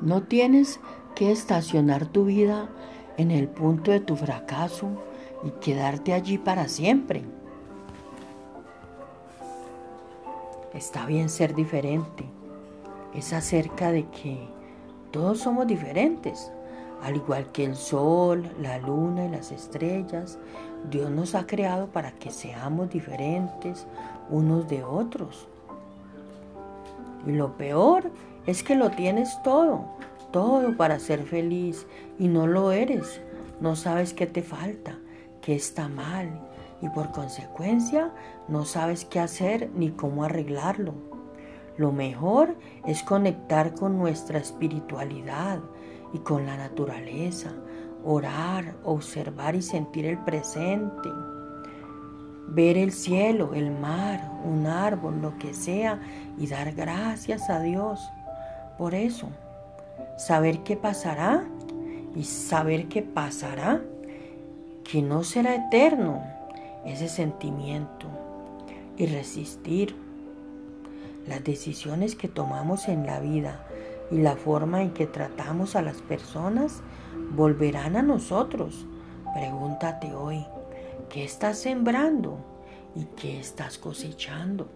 No tienes que estacionar tu vida en el punto de tu fracaso y quedarte allí para siempre. Está bien ser diferente. Es acerca de que todos somos diferentes. Al igual que el sol, la luna y las estrellas, Dios nos ha creado para que seamos diferentes unos de otros. Y lo peor es que lo tienes todo, todo para ser feliz y no lo eres. No sabes qué te falta, qué está mal y por consecuencia no sabes qué hacer ni cómo arreglarlo. Lo mejor es conectar con nuestra espiritualidad y con la naturaleza, orar, observar y sentir el presente, ver el cielo, el mar, un árbol, lo que sea y dar gracias a Dios por eso. Saber qué pasará y saber qué pasará, que no será eterno ese sentimiento y resistir las decisiones que tomamos en la vida y la forma en que tratamos a las personas volverán a nosotros. Pregúntate hoy, ¿qué estás sembrando y qué estás cosechando?